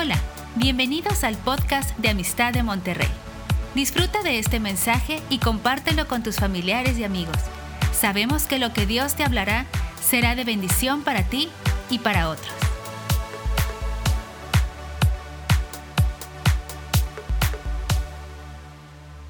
Hola, bienvenidos al podcast de Amistad de Monterrey. Disfruta de este mensaje y compártelo con tus familiares y amigos. Sabemos que lo que Dios te hablará será de bendición para ti y para otros.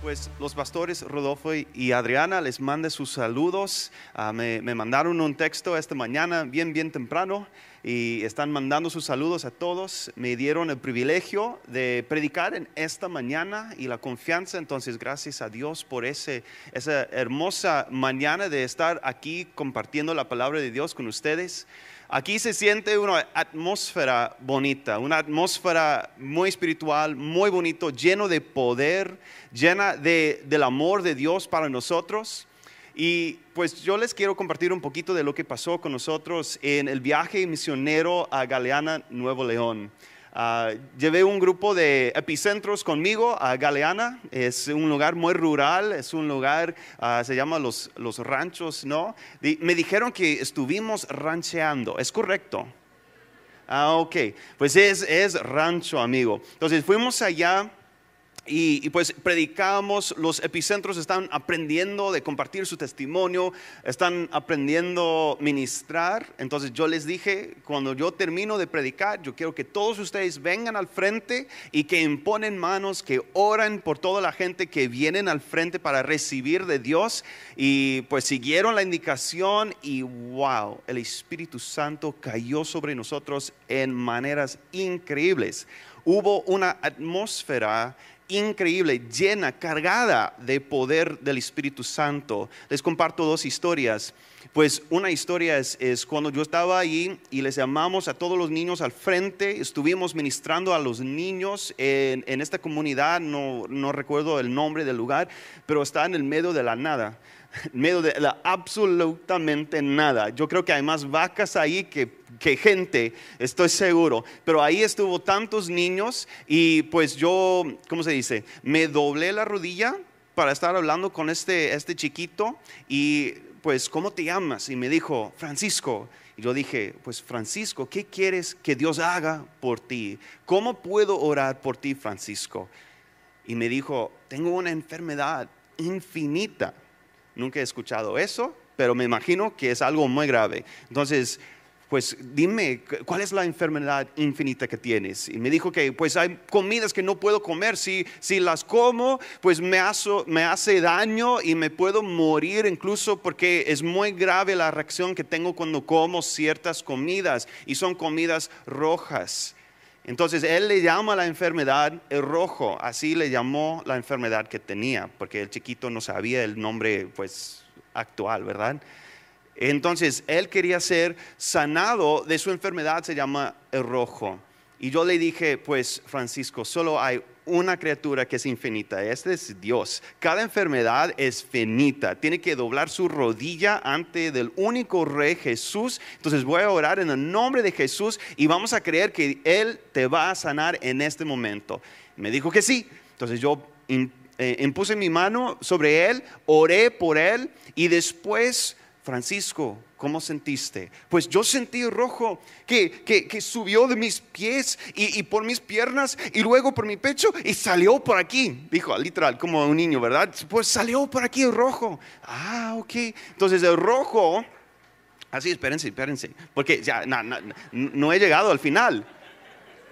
Pues los pastores Rodolfo y Adriana les mande sus saludos. Ah, me, me mandaron un texto esta mañana, bien, bien temprano, y están mandando sus saludos a todos. Me dieron el privilegio de predicar en esta mañana y la confianza. Entonces, gracias a Dios por ese, esa hermosa mañana de estar aquí compartiendo la palabra de Dios con ustedes. Aquí se siente una atmósfera bonita, una atmósfera muy espiritual, muy bonito, lleno de poder, llena de, del amor de Dios para nosotros. Y pues yo les quiero compartir un poquito de lo que pasó con nosotros en el viaje misionero a Galeana, Nuevo León. Ah, llevé un grupo de epicentros conmigo a Galeana. Es un lugar muy rural, es un lugar, ah, se llama los, los ranchos, ¿no? me dijeron que estuvimos rancheando, ¿es correcto? Ah, ok, pues es, es rancho, amigo. Entonces fuimos allá y, pues predicamos, los epicentros están aprendiendo de compartir su testimonio, están aprendiendo ministrar. Entonces yo les dije, cuando yo termino de predicar, yo quiero que todos ustedes vengan al frente y que imponen manos, que oran por toda la gente que vienen al frente para recibir de Dios. Y pues siguieron la indicación y wow, el Espíritu Santo cayó sobre nosotros en maneras increíbles. Hubo una atmósfera increíble, llena, cargada de poder del Espíritu Santo. Les comparto dos historias. Pues una historia es, cuando yo estaba ahí y les llamamos a todos los niños al frente, estuvimos ministrando a los niños en, esta comunidad, no, no recuerdo el nombre del lugar, pero está en el medio de la nada en medio de la absolutamente nada. Yo creo que hay más vacas ahí que, que, gente, estoy seguro. Pero ahí estuvo tantos niños y pues yo, ¿cómo se dice? Me doblé la rodilla para estar hablando con este, este chiquito y pues, ¿cómo te llamas? Y me dijo, Francisco. Y yo dije, pues Francisco, ¿qué quieres que Dios haga por ti? ¿Cómo puedo orar por ti, Francisco? Y me dijo, tengo una enfermedad infinita Nunca he escuchado eso, pero me imagino que es algo muy grave. Entonces, pues dime, ¿cuál es la enfermedad infinita que tienes? Y me dijo que pues hay comidas que no puedo comer, si, si las como, pues me, me hace daño y me puedo morir incluso porque es muy grave la reacción que tengo cuando como ciertas comidas y son comidas rojas. Entonces él le llama la enfermedad el rojo, así le llamó la enfermedad que tenía, porque el chiquito no sabía el nombre pues actual, ¿verdad? Entonces él quería ser sanado de su enfermedad, se llama el rojo. Y yo le dije, pues Francisco, solo hay una criatura que es infinita, este es Dios. Cada enfermedad es finita, tiene que doblar su rodilla ante del único rey Jesús. Entonces voy a orar en el nombre de Jesús y vamos a creer que Él te va a sanar en este momento. Me dijo que sí. Entonces yo eh, impuse mi mano sobre Él, oré por Él y después, Francisco, ¿Cómo sentiste? Pues yo sentí rojo que, que, subió de mis pies y, por mis piernas y luego por mi pecho y salió por aquí. Dijo literal, como un niño, ¿verdad? Pues salió por aquí el rojo. Ah, ok. Entonces el rojo, así, espérense, espérense, porque ya no he llegado al final.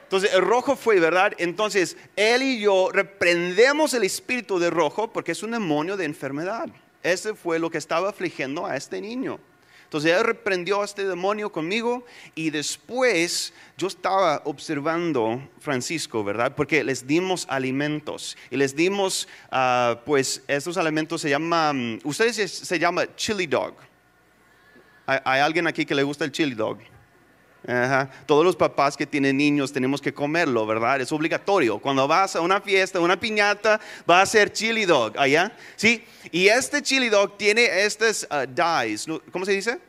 Entonces el rojo fue, ¿verdad? Entonces él y yo reprendemos el espíritu de rojo porque es un demonio de enfermedad. Ese fue lo que estaba afligiendo a este niño. Entonces él reprendió a este demonio conmigo y después yo estaba observando Francisco, ¿verdad? Porque les dimos alimentos y les dimos, ah, pues estos alimentos se llaman, ustedes se, llama chili dog. ¿Hay, alguien aquí que le gusta el chili dog? Todos los papás que tienen niños tenemos que comerlo, ¿verdad? Es obligatorio. Cuando vas a una fiesta, una piñata, va a ser chili dog allá, ¿sí? Y este chili dog tiene estos uh, dyes, ¿cómo se dice?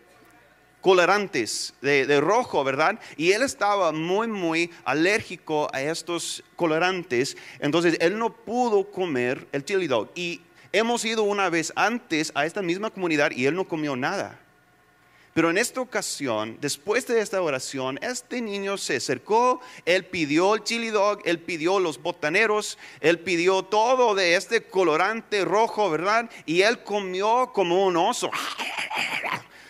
colorantes de, de, rojo, ¿verdad? Y él estaba muy, muy alérgico a estos colorantes, entonces él no pudo comer el chili dog. Y hemos ido una vez antes a esta misma comunidad y él no comió nada. Pero en esta ocasión, después de esta oración, este niño se acercó, él pidió el chili dog, él pidió los botaneros, él pidió todo de este colorante rojo, ¿verdad? Y él comió como un oso.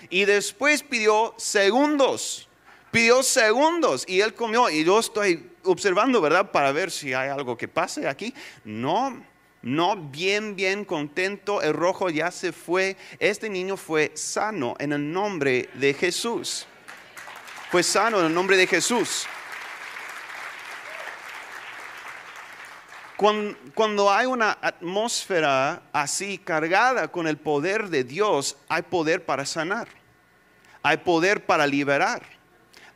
Y después pidió segundos, pidió segundos y él comió. Y yo estoy observando, ¿verdad? Para ver si hay algo que pase aquí. No, no, bien, bien contento, el rojo ya se fue. Este niño fue sano en el nombre de Jesús. Fue sano en el nombre de Jesús. Cuando, hay una atmósfera así cargada con el poder de Dios, hay poder para sanar, hay poder para liberar,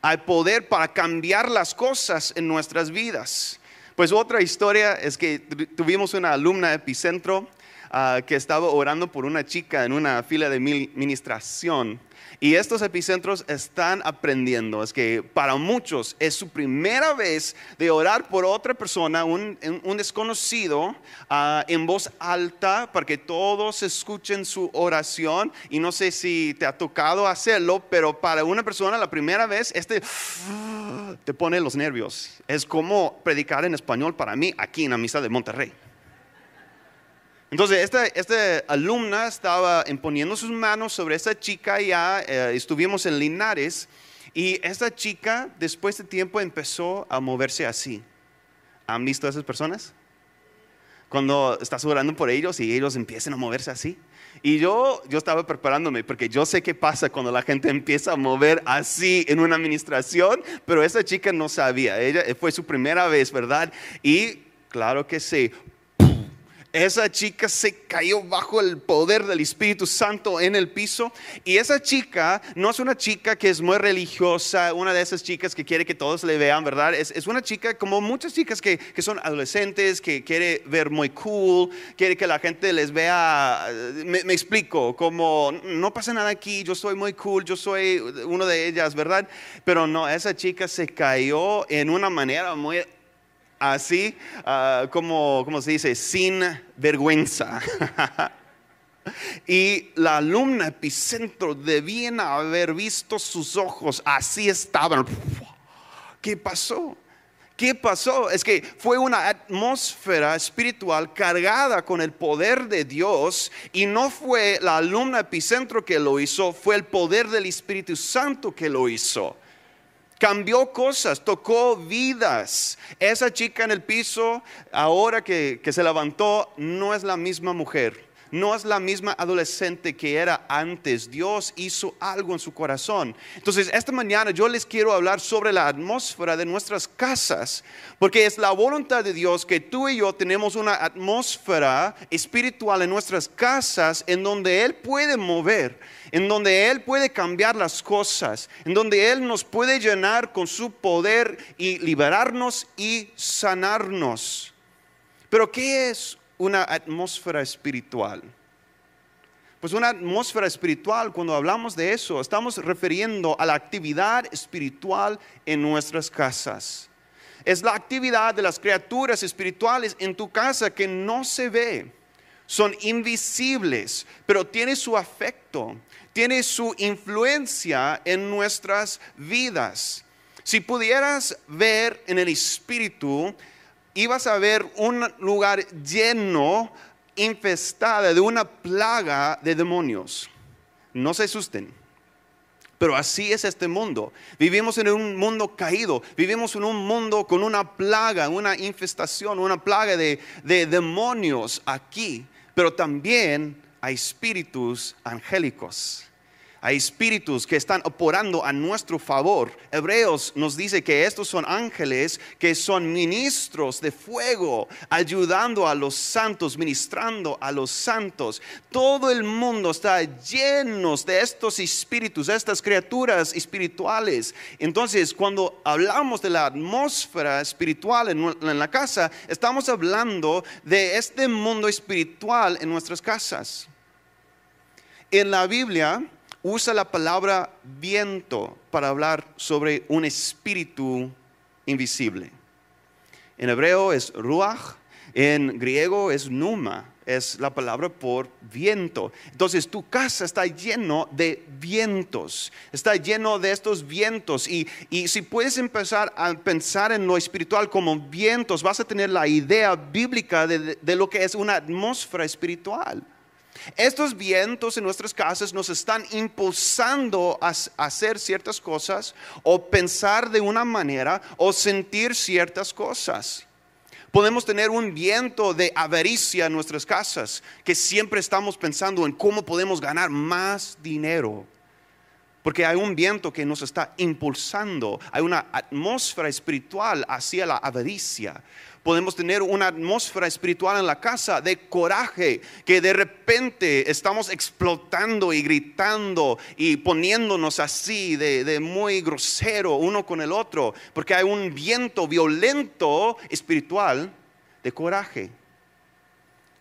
hay poder para cambiar las cosas en nuestras vidas. Pues otra historia es que tuvimos una alumna Epicentro ah, que estaba orando por una chica en una fila de ministración y estos epicentros están aprendiendo. Es que para muchos es su primera vez de orar por otra persona, un, desconocido, ah, en voz alta, para que todos escuchen su oración. Y no sé si te ha tocado hacerlo, pero para una persona la primera vez, este te pone los nervios. Es como predicar en español para mí aquí en la misa de Monterrey. Entonces, esta, alumna estaba imponiendo sus manos sobre esta chica, ya eh, estuvimos en Linares, y esta chica después de tiempo empezó a moverse así. ¿Han visto a esas personas? Cuando estás orando por ellos y ellos empiezan a moverse así. Y yo, yo estaba preparándome porque yo sé qué pasa cuando la gente empieza a mover así en una administración, pero esa chica no sabía. Ella fue su primera vez, ¿verdad? Y claro que sí, esa chica se cayó bajo el poder del Espíritu Santo en el piso. Y esa chica no es una chica que es muy religiosa, una de esas chicas que quiere que todos le vean, ¿verdad? Es, una chica como muchas chicas que, son adolescentes, que quiere ver muy cool, quiere que la gente les vea, me, explico, como no pasa nada aquí, yo soy muy cool, yo soy uno de ellas, ¿verdad? Pero no, esa chica se cayó en una manera muy así ah, como, se dice, sin vergüenza. y la alumna epicentro debían haber visto sus ojos, así estaban. ¿Qué pasó? ¿Qué pasó? Es que fue una atmósfera espiritual cargada con el poder de Dios y no fue la alumna epicentro que lo hizo, fue el poder del Espíritu Santo que lo hizo cambió cosas, tocó vidas. Esa chica en el piso, ahora que, se levantó, no es la misma mujer no es la misma adolescente que era antes. Dios hizo algo en su corazón. Entonces, esta mañana yo les quiero hablar sobre la atmósfera de nuestras casas, porque es la voluntad de Dios que tú y yo tenemos una atmósfera espiritual en nuestras casas en donde Él puede mover, en donde Él puede cambiar las cosas, en donde Él nos puede llenar con su poder y liberarnos y sanarnos. Pero ¿qué es una atmósfera espiritual. Pues una atmósfera espiritual, cuando hablamos de eso, estamos refiriendo a la actividad espiritual en nuestras casas. Es la actividad de las criaturas espirituales en tu casa que no se ve. Son invisibles, pero tiene su afecto, tiene su influencia en nuestras vidas. Si pudieras ver en el espíritu ibas a ver un lugar lleno, infestado de una plaga de demonios. No se asusten. Pero así es este mundo. Vivimos en un mundo caído. Vivimos en un mundo con una plaga, una infestación, una plaga de, de demonios aquí. Pero también hay espíritus angélicos hay espíritus que están operando a nuestro favor. Hebreos nos dice que estos son ángeles que son ministros de fuego, ayudando a los santos, ministrando a los santos. Todo el mundo está lleno de estos espíritus, de estas criaturas espirituales. Entonces, cuando hablamos de la atmósfera espiritual en, en la casa, estamos hablando de este mundo espiritual en nuestras casas. En la Biblia, usa la palabra viento para hablar sobre un espíritu invisible. En hebreo es ruach, en griego es numa. es la palabra por viento. Entonces tu casa está lleno de vientos, está lleno de estos vientos. Y, si puedes empezar a pensar en lo espiritual como vientos, vas a tener la idea bíblica de, lo que es una atmósfera espiritual. Estos vientos en nuestras casas nos están impulsando a hacer ciertas cosas o pensar de una manera o sentir ciertas cosas. Podemos tener un viento de avaricia en nuestras casas, que siempre estamos pensando en cómo podemos ganar más dinero. Porque hay un viento que nos está impulsando, hay una atmósfera espiritual hacia la avaricia. Podemos tener una atmósfera espiritual en la casa de coraje, que de repente estamos explotando y gritando y poniéndonos así de, de, muy grosero uno con el otro, porque hay un viento violento espiritual de coraje.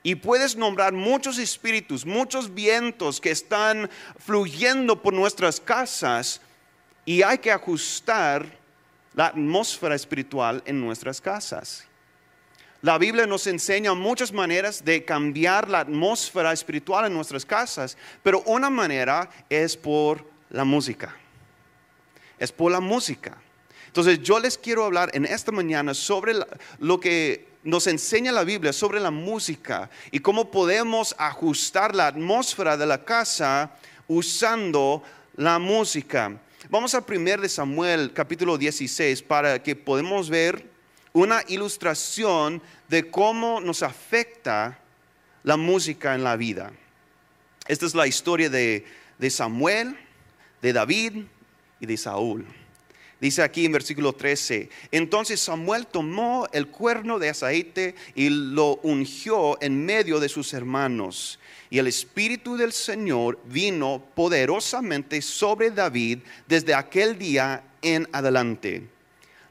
Y puedes nombrar muchos espíritus, muchos vientos que están fluyendo por nuestras casas y hay que ajustar la atmósfera espiritual en nuestras casas. La Biblia nos enseña muchas maneras de cambiar la atmósfera espiritual en nuestras casas, pero una manera es por la música. Es por la música. Entonces yo les quiero hablar en esta mañana sobre lo que nos enseña la Biblia sobre la música y cómo podemos ajustar la atmósfera de la casa usando la música. Vamos a 1 de Samuel capítulo 16 para que podamos ver una ilustración de cómo nos afecta la música en la vida. Esta es la historia de, de Samuel, de David y de Saúl. Dice aquí en versículo 13, entonces Samuel tomó el cuerno de aceite y lo ungió en medio de sus hermanos. Y el Espíritu del Señor vino poderosamente sobre David desde aquel día en adelante.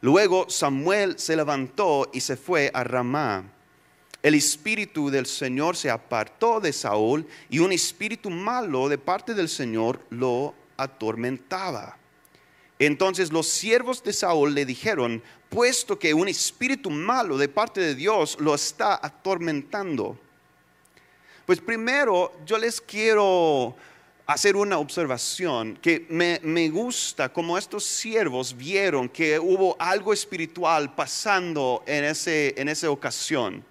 Luego Samuel se levantó y se fue a Ramá. El espíritu del Señor se apartó de Saúl y un espíritu malo de parte del Señor lo atormentaba. Entonces los siervos de Saúl le dijeron, puesto que un espíritu malo de parte de Dios lo está atormentando. Pues primero yo les quiero hacer una observación que me, gusta como estos siervos vieron que hubo algo espiritual pasando en, ese, en esa ocasión.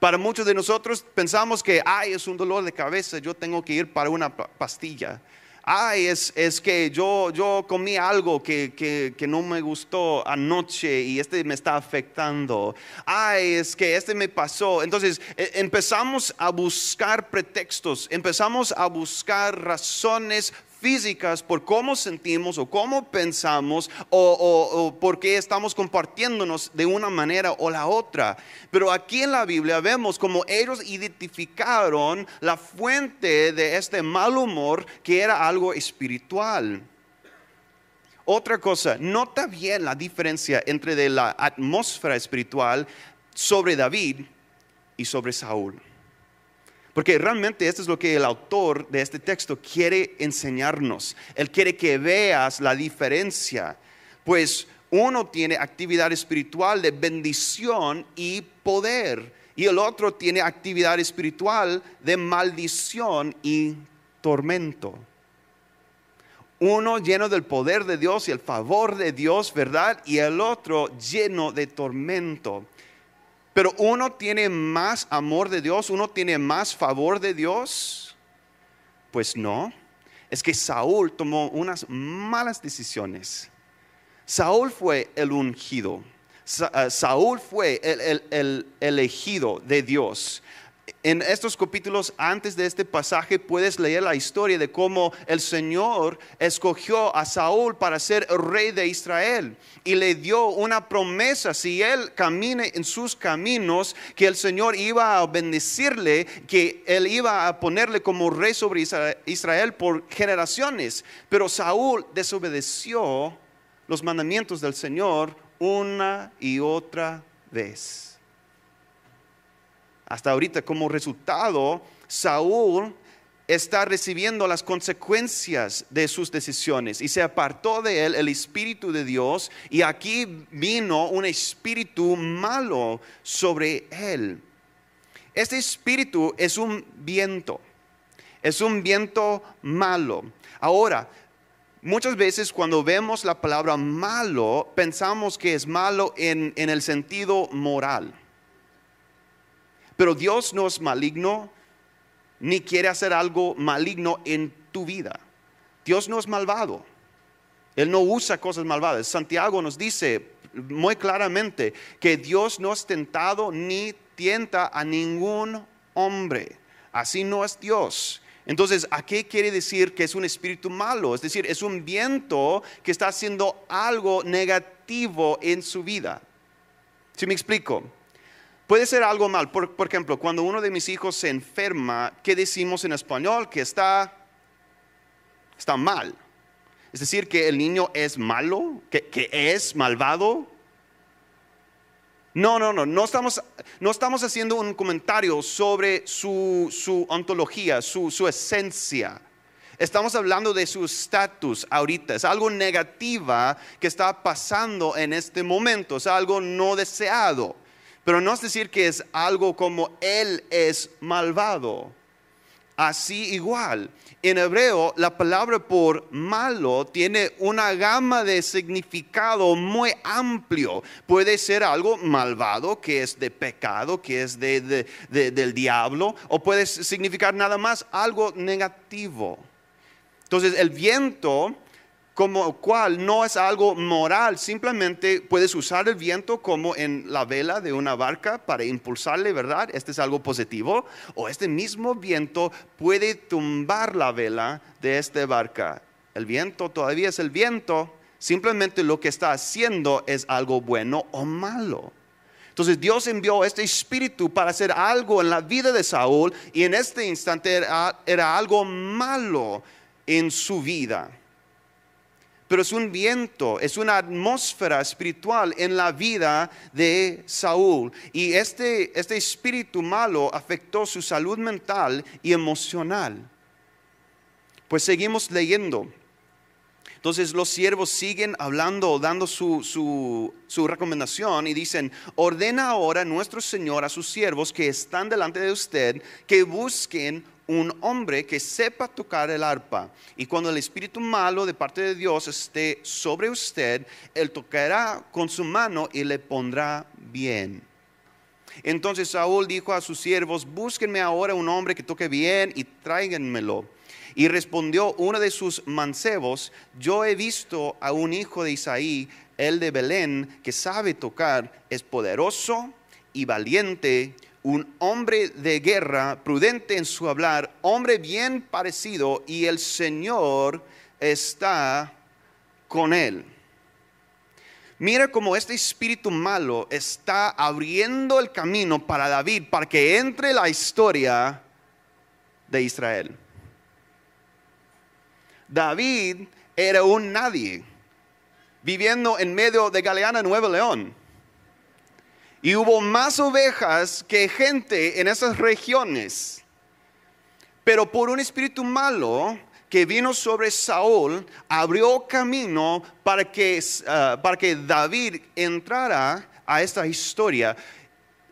Para muchos de nosotros pensamos que, ay, es un dolor de cabeza, yo tengo que ir para una pastilla ay, es, es que yo, yo comí algo que, que, que, no me gustó anoche y este me está afectando. Ay, es que este me pasó. Entonces e, empezamos a buscar pretextos, empezamos a buscar razones físicas por cómo sentimos o cómo pensamos o, por qué estamos compartiéndonos de una manera o la otra. Pero aquí en la Biblia vemos como ellos identificaron la fuente de este mal humor que era algo espiritual. Otra cosa, nota bien la diferencia entre de la atmósfera espiritual sobre David y sobre Saúl. Porque realmente esto es lo que el autor de este texto quiere enseñarnos. Él quiere que veas la diferencia. Pues uno tiene actividad espiritual de bendición y poder. Y el otro tiene actividad espiritual de maldición y tormento. Uno lleno del poder de Dios y el favor de Dios, ¿verdad? Y el otro lleno de tormento. Pero uno tiene más amor de Dios, uno tiene más favor de Dios. Pues no, es que Saúl tomó unas malas decisiones. Saúl fue el ungido. Eh, Saúl fue el, el elegido de Dios en estos capítulos antes de este pasaje puedes leer la historia de cómo el Señor escogió a Saúl para ser rey de Israel y le dio una promesa, si él camine en sus caminos, que el Señor iba a bendecirle, que él iba a ponerle como rey sobre Israel por generaciones. Pero Saúl desobedeció los mandamientos del Señor una y otra vez. Hasta ahorita como resultado, Saúl está recibiendo las consecuencias de sus decisiones y se apartó de él el espíritu de Dios y aquí vino un espíritu malo sobre él. Este espíritu es un viento, es un viento malo. Ahora, muchas veces cuando vemos la palabra malo, pensamos que es malo en, en el sentido moral. Pero Dios no es maligno ni quiere hacer algo maligno en tu vida. Dios no es malvado. Él no usa cosas malvadas. Santiago nos dice muy claramente que Dios no es tentado ni tienta a ningún hombre. Así no es Dios. Entonces, ¿a qué quiere decir que es un espíritu malo? Es decir, es un viento que está haciendo algo negativo en su vida. Si me explico? Puede ser algo mal. Por, ejemplo, cuando uno de mis hijos se enferma, ¿qué decimos en español? Que está, está mal. Es decir, que el niño es malo, que, que es malvado. No, no, no, no estamos, no estamos haciendo un comentario sobre su, su ontología, su, su esencia. Estamos hablando de su estatus ahorita. Es algo negativa que está pasando en este momento. Es algo no deseado. Pero no es decir que es algo como Él es malvado. Así igual, en hebreo la palabra por malo tiene una gama de significado muy amplio. Puede ser algo malvado, que es de pecado, que es de, del diablo, o puede significar nada más algo negativo. Entonces el viento como cual no es algo moral, simplemente puedes usar el viento como en la vela de una barca para impulsarle, ¿verdad? Este es algo positivo. O este mismo viento puede tumbar la vela de esta barca. El viento todavía es el viento, simplemente lo que está haciendo es algo bueno o malo. Entonces Dios envió este espíritu para hacer algo en la vida de Saúl y en este instante era, era algo malo en su vida pero es un viento, es una atmósfera espiritual en la vida de Saúl. Y este, este espíritu malo afectó su salud mental y emocional. Pues seguimos leyendo. Entonces los siervos siguen hablando, dando su, su, recomendación y dicen, ordena ahora nuestro Señor a sus siervos que están delante de usted que busquen un hombre que sepa tocar el arpa. Y cuando el espíritu malo de parte de Dios esté sobre usted, él tocará con su mano y le pondrá bien. Entonces Saúl dijo a sus siervos, búsquenme ahora un hombre que toque bien y tráiganmelo. Y respondió uno de sus mancebos, yo he visto a un hijo de Isaí, el de Belén, que sabe tocar, es poderoso y valiente un hombre de guerra, prudente en su hablar, hombre bien parecido, y el Señor está con él. Mira cómo este espíritu malo está abriendo el camino para David, para que entre la historia de Israel. David era un nadie, viviendo en medio de Galeana, Nuevo León y hubo más ovejas que gente en esas regiones. Pero por un espíritu malo que vino sobre Saúl, abrió camino para que, ah, para que David entrara a esta historia.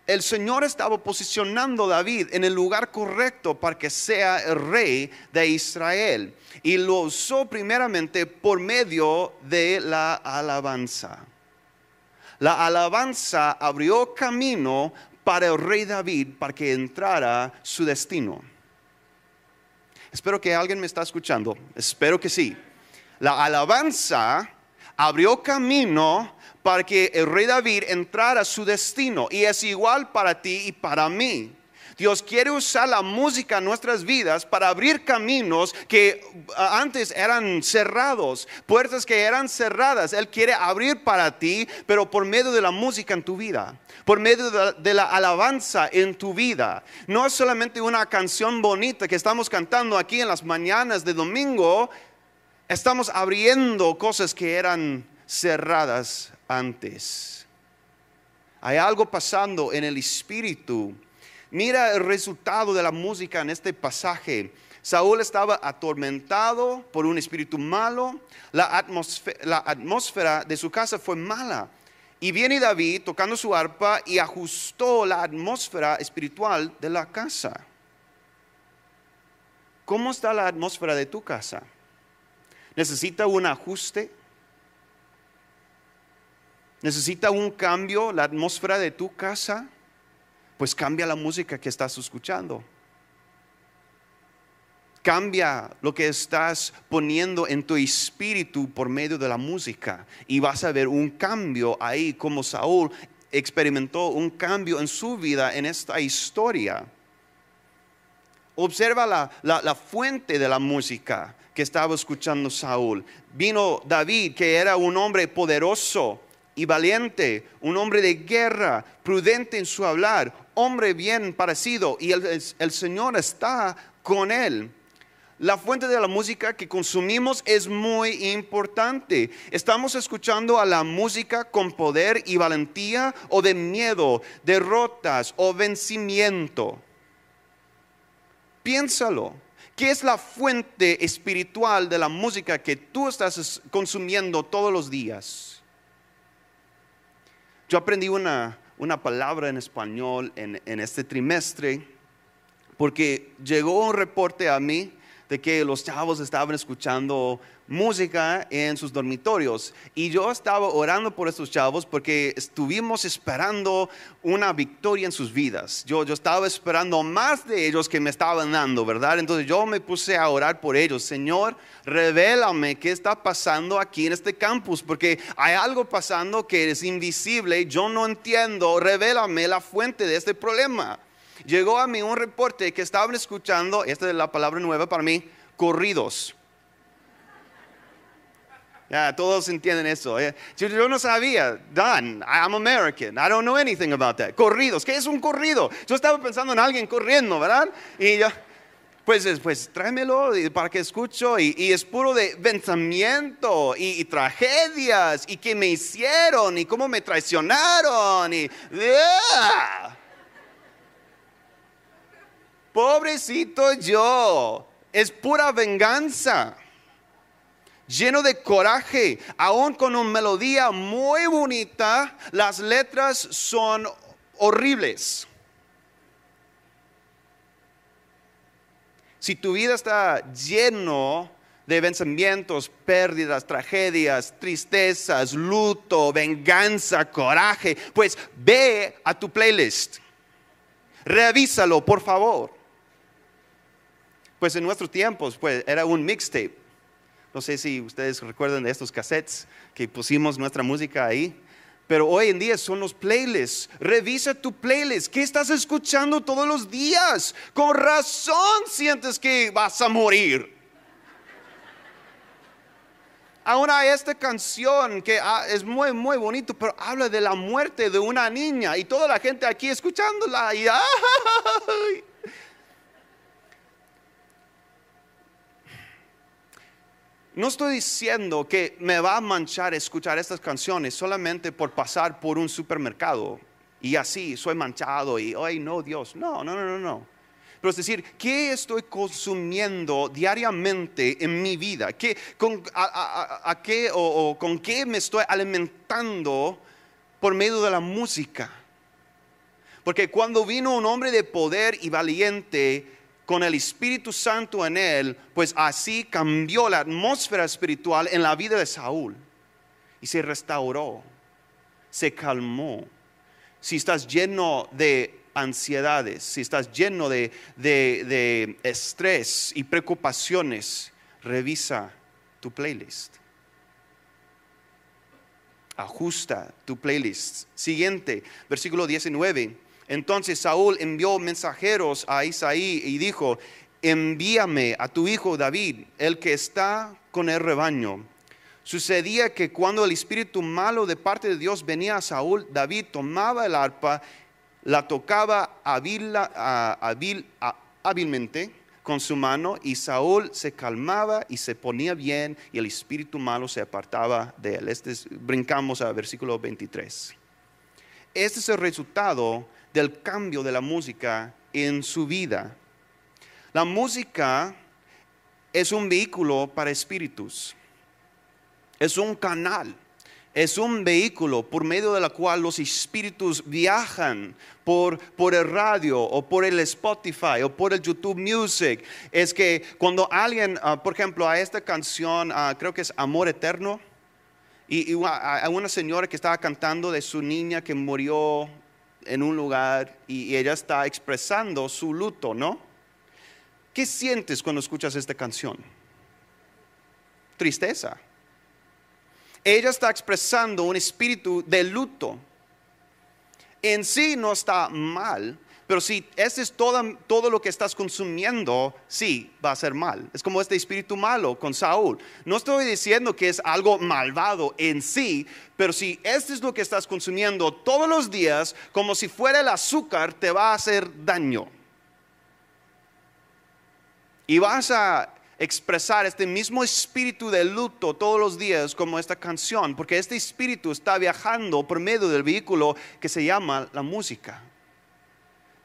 El Señor estaba posicionando a David en el lugar correcto para que sea el rey de Israel. Y lo usó primeramente por medio de la alabanza. La alabanza abrió camino para el rey David para que entrara su destino. Espero que alguien me está escuchando. Espero que sí. La alabanza abrió camino para que el rey David entrara su destino. Y es igual para ti y para mí. Dios quiere usar la música en nuestras vidas para abrir caminos que ah, antes eran cerrados, puertas que eran cerradas. Él quiere abrir para ti, pero por medio de la música en tu vida, por medio de la, alabanza en tu vida. No es solamente una canción bonita que estamos cantando aquí en las mañanas de domingo, estamos abriendo cosas que eran cerradas antes. Hay algo pasando en el espíritu Mira el resultado de la música en este pasaje. Saúl estaba atormentado por un espíritu malo, la atmósfera, de su casa fue mala Y viene David tocando su arpa y ajustó la atmósfera espiritual de la casa. ¿Cómo está la atmósfera de tu casa? ¿Necesita un ajuste? ¿Necesita un cambio la atmósfera de tu casa? Pues cambia la música que estás escuchando. Cambia lo que estás poniendo en tu espíritu por medio de la música y vas a ver un cambio ahí como Saúl experimentó un cambio en su vida en esta historia. Observa la, la, fuente de la música que estaba escuchando Saúl. Vino David, que era un hombre poderoso y valiente, un hombre de guerra, prudente en su hablar, hombre bien parecido, y el Señor está con él. La fuente de la música que consumimos es muy importante. ¿Estamos escuchando a la música con poder y valentía o de miedo, derrotas o vencimiento? Piénsalo. ¿Qué es la fuente espiritual de la música que tú estás consumiendo todos los días? Yo aprendí una, palabra en español en, en este trimestre porque llegó un reporte a mí de que los chavos estaban escuchando música en sus dormitorios. Y yo estaba orando por estos chavos porque estuvimos esperando una victoria en sus vidas. Yo, yo estaba esperando más de ellos que me estaban dando, ¿verdad? Entonces yo me puse a orar por ellos. Señor, revélame qué está pasando aquí en este campus, porque hay algo pasando que es invisible, yo no entiendo. Revélame la fuente de este problema llegó a mí un reporte que estaban escuchando, esta es la palabra nueva para mí, corridos. Todos entienden eso. ¿eh? Yo, no sabía. Done. I'm American. I don't know anything about that. Corridos. ¿Qué es un corrido? Yo estaba pensando en alguien corriendo, ¿verdad? Y yo, pues, pues tráemelo para que escucho. Y, es puro de pensamiento y, tragedias y qué me hicieron y cómo me traicionaron. Y, Pobrecito yo, es pura venganza, lleno de coraje, aún con una melodía muy bonita, las letras son horribles. Si tu vida está lleno de vencimientos, pérdidas, tragedias, tristezas, luto, venganza, coraje, pues ve a tu playlist. Revísalo, por favor. Pues en nuestros tiempos, pues era un mixtape. No sé si ustedes recuerdan de estos cassettes que pusimos nuestra música ahí. Pero hoy en día son los playlists. Revisa tu playlist. ¿Qué estás escuchando todos los días? Con razón sientes que vas a morir. Aún hay esta canción que ah, es muy, muy bonito, pero habla de la muerte de una niña y toda la gente aquí escuchándola. Y, ¡ay! No estoy diciendo que me va a manchar escuchar estas canciones solamente por pasar por un supermercado y así soy manchado y, ay no, Dios, no, no, no, no, no. Pero es decir, ¿qué estoy consumiendo diariamente en mi vida? ¿Qué, con, a, qué o, con qué me estoy alimentando por medio de la música? Porque cuando vino un hombre de poder y valiente, con el Espíritu Santo en él, pues así cambió la atmósfera espiritual en la vida de Saúl. Y se restauró, se calmó. Si estás lleno de ansiedades, si estás lleno de, de estrés y preocupaciones, revisa tu playlist. Ajusta tu playlist. Siguiente, versículo 19 entonces Saúl envió mensajeros a Isaí y dijo, envíame a tu hijo David, el que está con el rebaño. Sucedía que cuando el espíritu malo de parte de Dios venía a Saúl, David tomaba el arpa, la tocaba hábilmente con su mano y Saúl se calmaba y se ponía bien y el espíritu malo se apartaba de él. Este brincamos al versículo 23. Este es el resultado del cambio de la música en su vida. La música es un vehículo para espíritus, es un canal es un vehículo por medio de la cual los espíritus viajan por, por, el radio o por el Spotify o por el YouTube Music. Es que cuando alguien, ah, por ejemplo, a esta canción, ah, creo que es Amor Eterno, y, a una señora que estaba cantando de su niña que murió en un lugar y ella está expresando su luto, ¿no? ¿Qué sientes cuando escuchas esta canción? Tristeza ella está expresando un espíritu de luto. En sí no está mal, pero si ese es todo, todo, lo que estás consumiendo, sí, va a ser mal. Es como este espíritu malo con Saúl. No estoy diciendo que es algo malvado en sí, pero si este es lo que estás consumiendo todos los días, como si fuera el azúcar, te va a hacer daño. Y vas a expresar este mismo espíritu de luto todos los días como esta canción, porque este espíritu está viajando por medio del vehículo que se llama la música.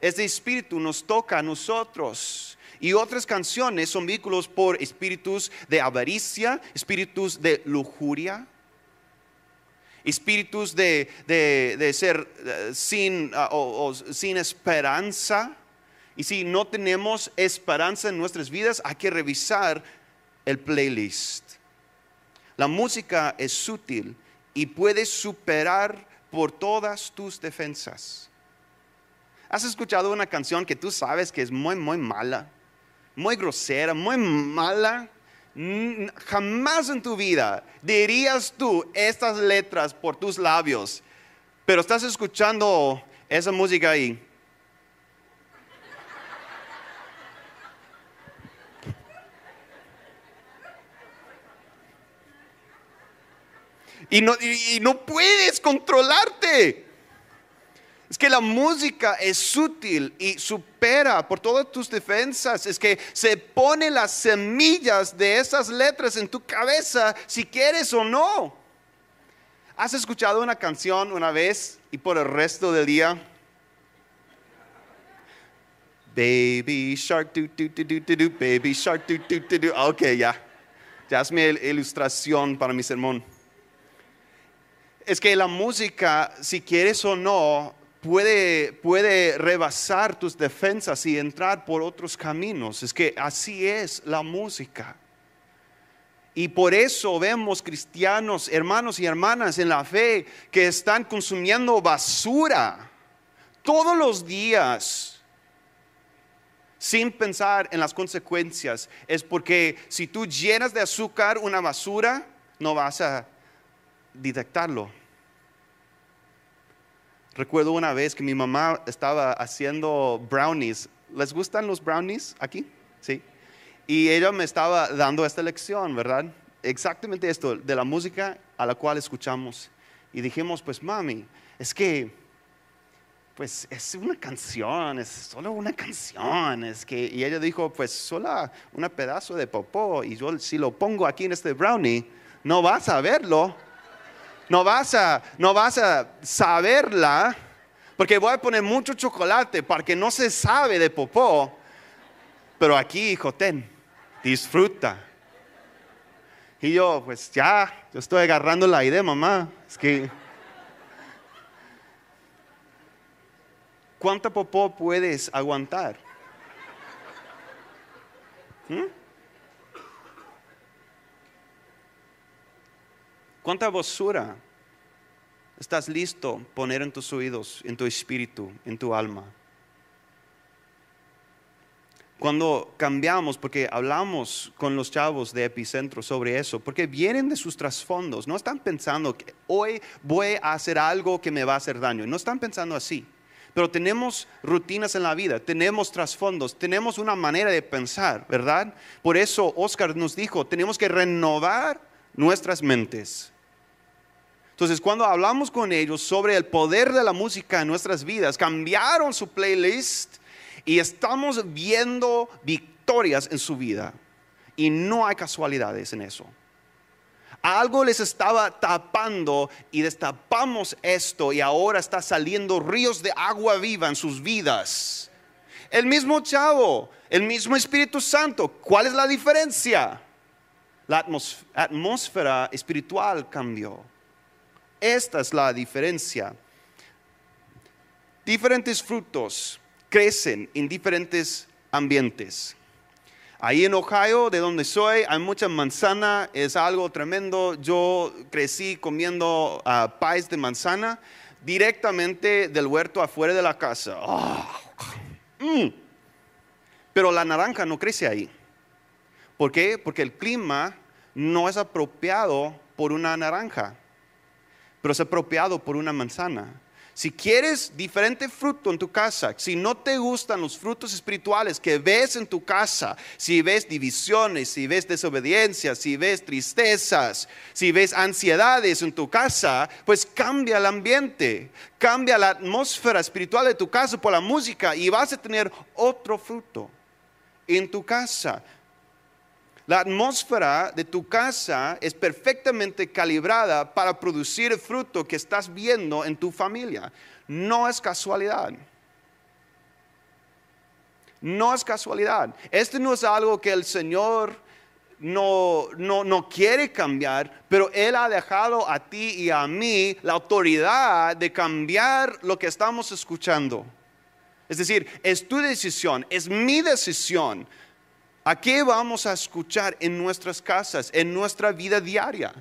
Este espíritu nos toca a nosotros. Y otras canciones son vehículos por espíritus de avaricia, espíritus de lujuria, espíritus de, ser eh, sin, ah, sin esperanza y si no tenemos esperanza en nuestras vidas, hay que revisar el playlist. La música es sutil y puede superar por todas tus defensas. ¿Has escuchado una canción que tú sabes que es muy, muy mala? Muy grosera, muy mala. Jamás en tu vida dirías tú estas letras por tus labios, pero estás escuchando esa música ahí y no, y, no puedes controlarte. Es que la música es sutil y supera por todas tus defensas. Es que se pone las semillas de esas letras en tu cabeza si quieres o no. ¿Has escuchado una canción una vez y por el resto del día? Baby Shark, do, do, do, do, do, Baby Shark, do, do, do, do. Ok, ya. Ya es mi ilustración para mi sermón es que la música, si quieres o no, puede, puede rebasar tus defensas y entrar por otros caminos. Es que así es la música. Y por eso vemos cristianos, hermanos y hermanas en la fe que están consumiendo basura todos los días sin pensar en las consecuencias. Es porque si tú llenas de azúcar una basura, no vas a detectarlo. Recuerdo una vez que mi mamá estaba haciendo brownies. ¿Les gustan los brownies aquí? Sí. Y ella me estaba dando esta lección, ¿verdad? Exactamente esto, de la música a la cual escuchamos. Y dijimos, pues mami, es que, pues es una canción, es solo una canción. Es que, y ella dijo, pues solo un pedazo de popó. Y yo si lo pongo aquí en este brownie, no vas a verlo no vas a, no vas a saberla, porque voy a poner mucho chocolate para que no se sabe de popó. Pero aquí, hijo, ten, disfruta. Y yo, pues ya, yo estoy agarrando la idea, mamá. Es que. ¿Cuánta popó puedes aguantar? ¿Mm? ¿Cuánta basura estás listo poner en tus oídos, en tu espíritu, en tu alma? Cuando cambiamos, porque hablamos con los chavos de Epicentro sobre eso, porque vienen de sus trasfondos, no están pensando que hoy voy a hacer algo que me va a hacer daño, no están pensando así. Pero tenemos rutinas en la vida, tenemos trasfondos, tenemos una manera de pensar, ¿verdad? Por eso Oscar nos dijo, tenemos que renovar nuestras mentes. Entonces, cuando hablamos con ellos sobre el poder de la música en nuestras vidas, cambiaron su playlist y estamos viendo victorias en su vida. Y no hay casualidades en eso. Algo les estaba tapando y destapamos esto y ahora está saliendo ríos de agua viva en sus vidas. El mismo chavo, el mismo Espíritu Santo. ¿Cuál es la diferencia? La atmósfera espiritual cambió esta es la diferencia. Diferentes frutos crecen en diferentes ambientes. Ahí en Ohio, de donde soy, hay mucha manzana, es algo tremendo. Yo crecí comiendo uh, pies de manzana directamente del huerto afuera de la casa. Ah, mm. Pero la naranja no crece ahí. ¿Por qué? Porque el clima no es apropiado por una naranja, pero es apropiado por una manzana. Si quieres diferente fruto en tu casa, si no te gustan los frutos espirituales que ves en tu casa, si ves divisiones, si ves desobediencia, si ves tristezas, si ves ansiedades en tu casa, pues cambia el ambiente, cambia la atmósfera espiritual de tu casa por la música y vas a tener otro fruto en tu casa. La atmósfera de tu casa es perfectamente calibrada para producir el fruto que estás viendo en tu familia. No es casualidad. No es casualidad. Este no es algo que el Señor no, no, no, quiere cambiar, pero Él ha dejado a ti y a mí la autoridad de cambiar lo que estamos escuchando. Es decir, es tu decisión, es mi decisión ¿A qué vamos a escuchar en nuestras casas, en nuestra vida diaria?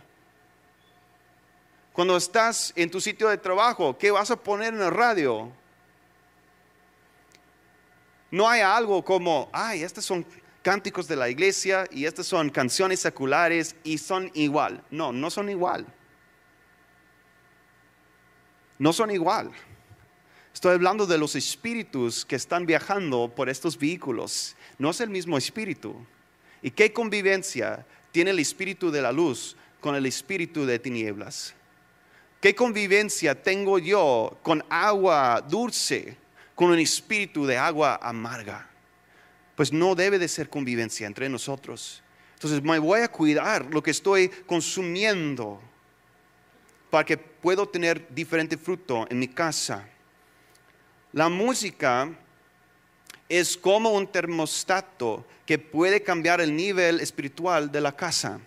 Cuando estás en tu sitio de trabajo, ¿qué vas a poner en el radio? No hay algo como, ay, estos son cánticos de la iglesia y estas son canciones seculares y son igual. No, no son igual. No son igual. Estoy hablando de los espíritus que están viajando por estos vehículos no es el mismo espíritu. ¿Y qué convivencia tiene el espíritu de la luz con el espíritu de tinieblas? ¿Qué convivencia tengo yo con agua dulce, con un espíritu de agua amarga? Pues no debe de ser convivencia entre nosotros. Entonces me voy a cuidar lo que estoy consumiendo para que puedo tener diferente fruto en mi casa. La música es como un termostato que puede cambiar el nivel espiritual de la casa.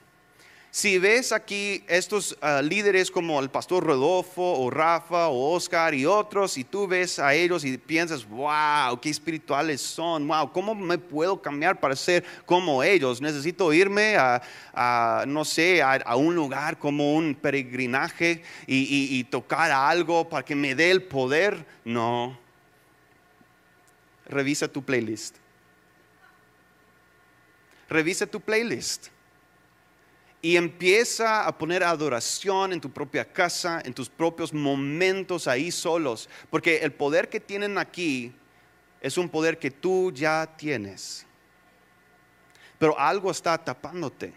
Si ves aquí estos ah, líderes como el pastor Rodolfo o Rafa o Oscar y otros, y tú ves a ellos y piensas, wow, qué espirituales son, wow, ¿cómo me puedo cambiar para ser como ellos? Necesito irme a, no sé, a, un lugar como un peregrinaje y tocar algo para que me dé el poder. No, revisa tu playlist. Revisa tu playlist. Y empieza a poner adoración en tu propia casa, en tus propios momentos ahí solos. Porque el poder que tienen aquí es un poder que tú ya tienes. Pero algo está tapándote.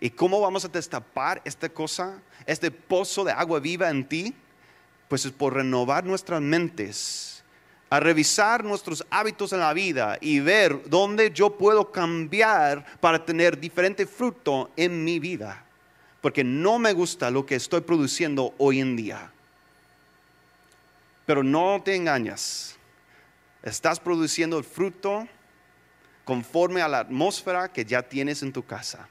¿Y cómo vamos a destapar esta cosa, este pozo de agua viva en ti? Pues es por renovar nuestras mentes a revisar nuestros hábitos en la vida y ver dónde yo puedo cambiar para tener diferente fruto en mi vida. Porque no me gusta lo que estoy produciendo hoy en día. Pero no te engañas. Estás produciendo el fruto conforme a la atmósfera que ya tienes en tu casa.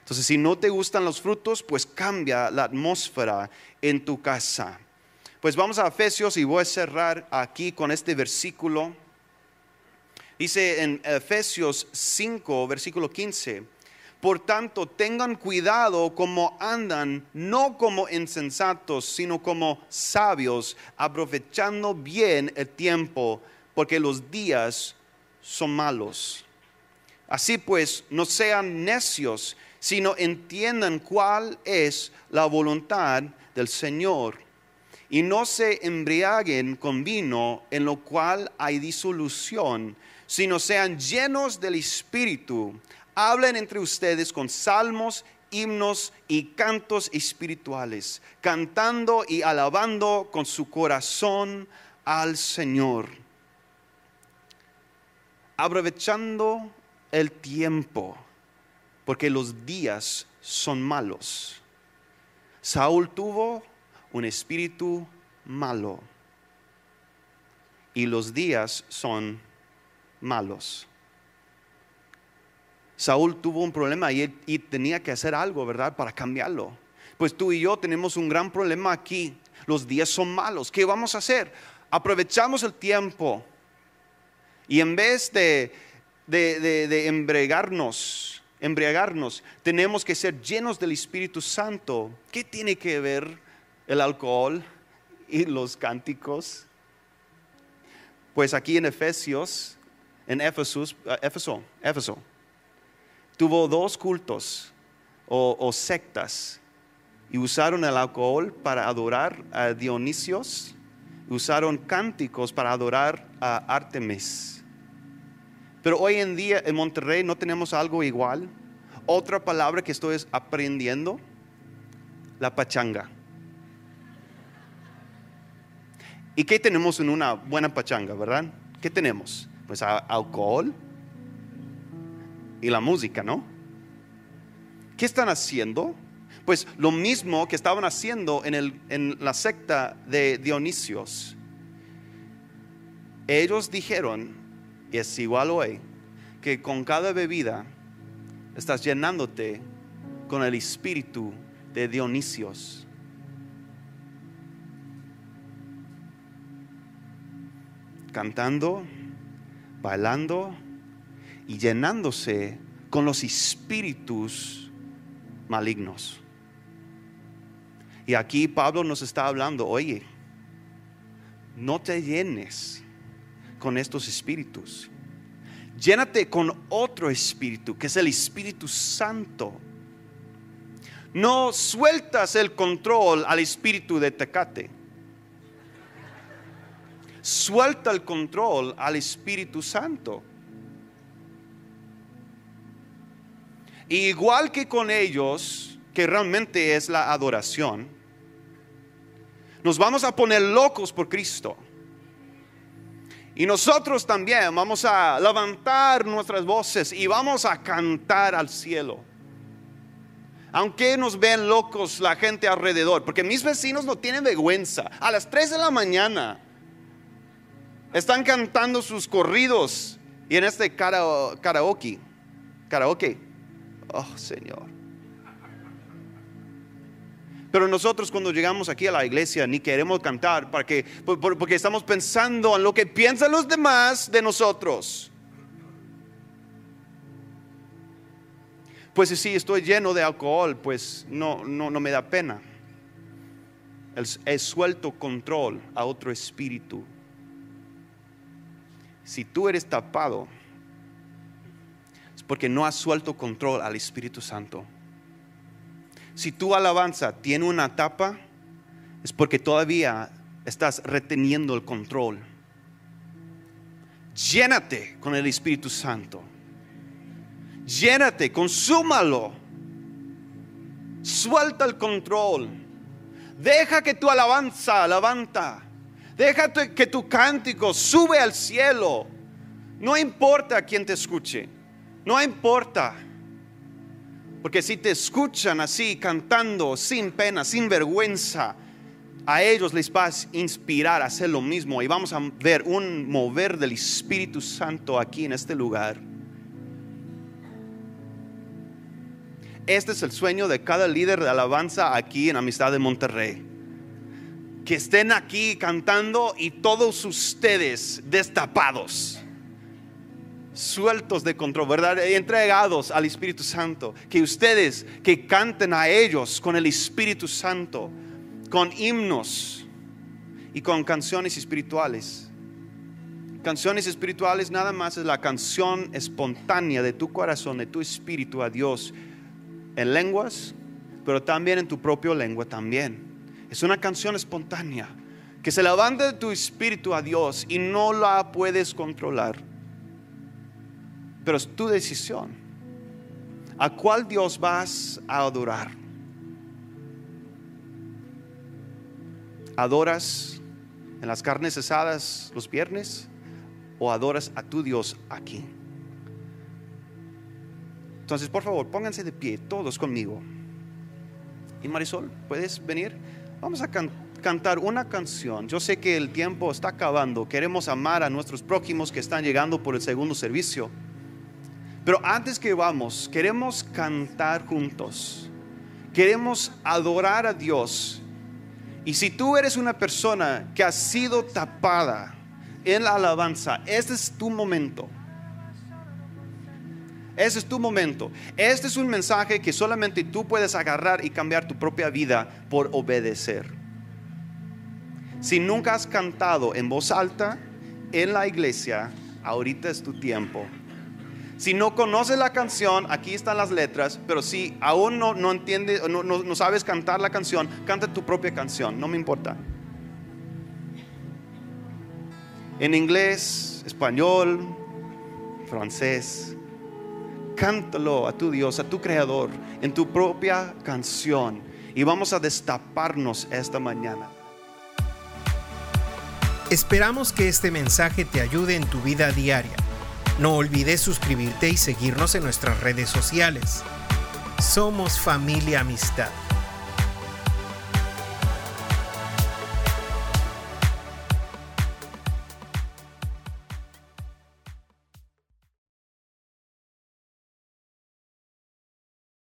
Entonces, si no te gustan los frutos, pues cambia la atmósfera en tu casa. Pues vamos a Efesios y voy a cerrar aquí con este versículo. Dice en Efesios 5, versículo 15, por tanto tengan cuidado como andan, no como insensatos, sino como sabios, aprovechando bien el tiempo, porque los días son malos. Así pues, no sean necios, sino entiendan cuál es la voluntad del Señor y no se embriaguen con vino en lo cual hay disolución, sino sean llenos del Espíritu. Hablen entre ustedes con salmos, himnos y cantos espirituales, cantando y alabando con su corazón al Señor. Aprovechando el tiempo, porque los días son malos. Saúl tuvo un espíritu malo y los días son malos. Saúl tuvo un problema y, tenía que hacer algo, ¿verdad? Para cambiarlo. pues tú y yo tenemos un gran problema aquí. Los días son malos. ¿Qué vamos a hacer? Aprovechamos el tiempo y en vez de, de, embriagarnos, embriagarnos, tenemos que ser llenos del Espíritu Santo. ¿Qué tiene que ver el alcohol y los cánticos? Pues aquí en Efesios, en Éfeso, Éfeso, tuvo dos cultos o, sectas y usaron el alcohol para adorar a Dionisios, usaron cánticos para adorar a Artemis. Pero hoy en día en Monterrey no tenemos algo igual. Otra palabra que estoy aprendiendo, la pachanga. ¿Y qué tenemos en una buena pachanga, verdad? ¿Qué tenemos? Pues alcohol y la música, ¿no? ¿Qué están haciendo? Pues lo mismo que estaban haciendo en, la secta de Dionisios. Ellos dijeron, y es igual hoy, que con cada bebida estás llenándote con el espíritu de Dionisios. Cantando, bailando y llenándose con los espíritus malignos. Y aquí Pablo nos está hablando, oye, no te llenes con estos espíritus. Llénate con otro espíritu, que es el Espíritu Santo. No sueltas el control al espíritu de Tecate. Suelta el control al Espíritu Santo. igual que con ellos, que realmente es la adoración, nos vamos a poner locos por Cristo. Y nosotros también vamos a levantar nuestras voces y vamos a cantar al cielo. Aunque nos ven locos la gente alrededor, porque mis vecinos no tienen vergüenza. A las 3 de la mañana están cantando sus corridos y en este karaoke, karaoke, Oh, Señor. Pero nosotros cuando llegamos aquí a la iglesia ni queremos cantar porque, estamos pensando en lo que piensan los demás de nosotros. Pues si estoy lleno de alcohol, pues no, no, no me da pena. He suelto control a otro espíritu. Si tú eres tapado, porque no has suelto control al Espíritu Santo. Si tu alabanza tiene una tapa, es porque todavía estás reteniendo el control. Llénate con el Espíritu Santo. Llénate, consúmalo. Suelta el control. Deja que tu alabanza levanta. Deja que tu cántico sube al cielo. No importa quién te escuche. No importa. Porque si te escuchan así, cantando, sin pena, sin vergüenza, a ellos les vas a inspirar a hacer lo mismo. Y vamos a ver un mover del Espíritu Santo aquí en este lugar. Este es el sueño de cada líder de alabanza aquí en Amistad de Monterrey. Que estén aquí cantando y todos ustedes destapados sueltos de control, ¿verdad? Entregados al Espíritu Santo. Que ustedes que canten a ellos con el Espíritu Santo, con himnos y con canciones espirituales. Canciones espirituales nada más es la canción espontánea de tu corazón, de tu espíritu a Dios, en lenguas, pero también en tu propia lengua también. Es una canción espontánea que se levanta de tu espíritu a Dios y no la puedes controlar pero es tu decisión. ¿A cuál Dios vas a adorar? ¿Adoras en las carnes asadas los viernes o adoras a tu Dios aquí? Entonces, por favor, pónganse de pie todos conmigo. Y Marisol, ¿puedes venir? Vamos a cantar una canción. Yo sé que el tiempo está acabando. Queremos amar a nuestros prójimos que están llegando por el segundo servicio. Pero antes que vamos, queremos cantar juntos Queremos adorar a Dios. Y si tú eres una persona que ha sido tapada en la alabanza, este es tu momento. Ese es tu momento. Este es un mensaje que solamente tú puedes agarrar y cambiar tu propia vida por obedecer. Si nunca has cantado en voz alta en la iglesia, ahorita es tu tiempo. Si no conoces la canción, aquí están las letras, pero si aún no, no entiendes, no, no sabes cantar la canción, canta tu propia canción, no me importa. En inglés, español, francés, cántalo a tu Dios, a tu Creador, en tu propia canción. Y vamos a destaparnos esta mañana. Esperamos que este mensaje te ayude en tu vida diaria. No olvides suscribirte y seguirnos en nuestras redes sociales. Somos familia amistad.